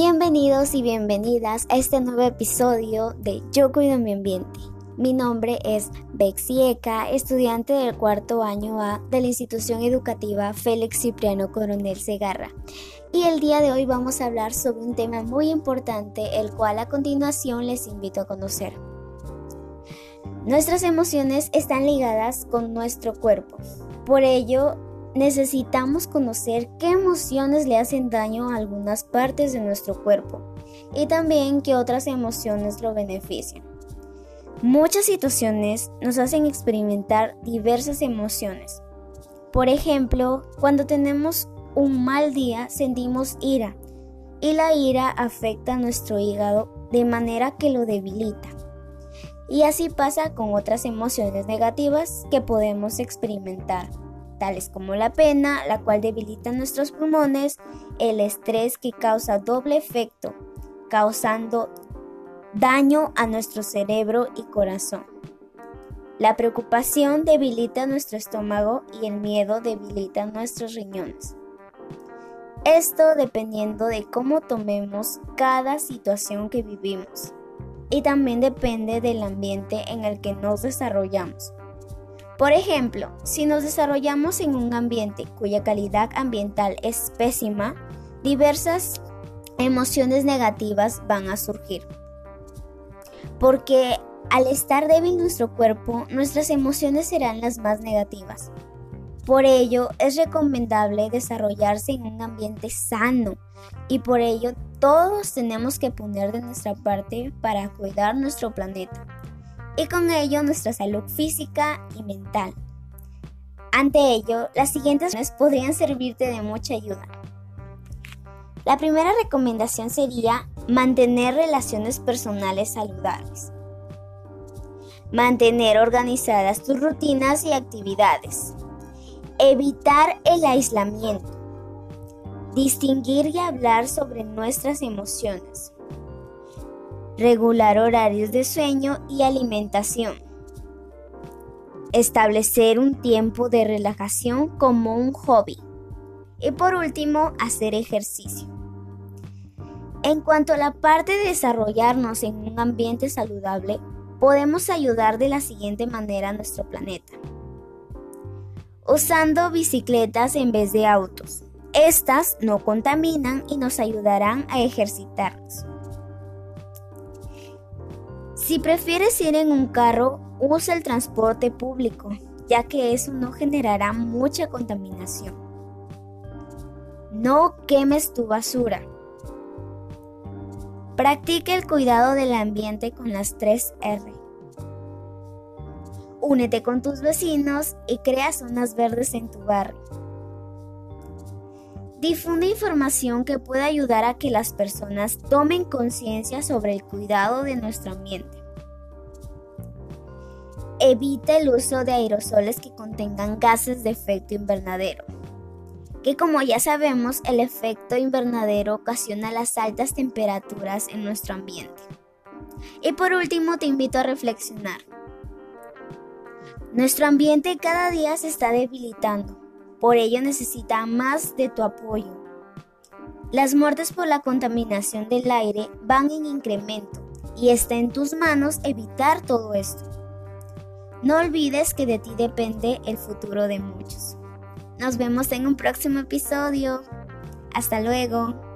Bienvenidos y bienvenidas a este nuevo episodio de Yo Cuido Mi Ambiente. Mi nombre es Bexi Eka, estudiante del cuarto año A de la institución educativa Félix Cipriano Coronel Segarra. Y el día de hoy vamos a hablar sobre un tema muy importante, el cual a continuación les invito a conocer. Nuestras emociones están ligadas con nuestro cuerpo. Por ello, necesitamos conocer qué emociones le hacen daño a algunas partes de nuestro cuerpo y también qué otras emociones lo benefician. Muchas situaciones nos hacen experimentar diversas emociones. Por ejemplo, cuando tenemos un mal día sentimos ira y la ira afecta a nuestro hígado de manera que lo debilita. Y así pasa con otras emociones negativas que podemos experimentar tales como la pena, la cual debilita nuestros pulmones, el estrés que causa doble efecto, causando daño a nuestro cerebro y corazón. La preocupación debilita nuestro estómago y el miedo debilita nuestros riñones. Esto dependiendo de cómo tomemos cada situación que vivimos y también depende del ambiente en el que nos desarrollamos. Por ejemplo, si nos desarrollamos en un ambiente cuya calidad ambiental es pésima, diversas emociones negativas van a surgir. Porque al estar débil nuestro cuerpo, nuestras emociones serán las más negativas. Por ello, es recomendable desarrollarse en un ambiente sano y por ello todos tenemos que poner de nuestra parte para cuidar nuestro planeta y con ello nuestra salud física y mental. Ante ello, las siguientes podrían servirte de mucha ayuda. La primera recomendación sería mantener relaciones personales saludables. Mantener organizadas tus rutinas y actividades. Evitar el aislamiento. Distinguir y hablar sobre nuestras emociones regular horarios de sueño y alimentación, establecer un tiempo de relajación como un hobby y por último hacer ejercicio. En cuanto a la parte de desarrollarnos en un ambiente saludable, podemos ayudar de la siguiente manera a nuestro planeta. Usando bicicletas en vez de autos. Estas no contaminan y nos ayudarán a ejercitarnos. Si prefieres ir en un carro, usa el transporte público, ya que eso no generará mucha contaminación. No quemes tu basura. Practica el cuidado del ambiente con las 3 R. Únete con tus vecinos y crea zonas verdes en tu barrio. Difunde información que pueda ayudar a que las personas tomen conciencia sobre el cuidado de nuestro ambiente. Evita el uso de aerosoles que contengan gases de efecto invernadero, que como ya sabemos el efecto invernadero ocasiona las altas temperaturas en nuestro ambiente. Y por último te invito a reflexionar. Nuestro ambiente cada día se está debilitando por ello necesita más de tu apoyo. Las muertes por la contaminación del aire van en incremento y está en tus manos evitar todo esto. No olvides que de ti depende el futuro de muchos. Nos vemos en un próximo episodio. Hasta luego.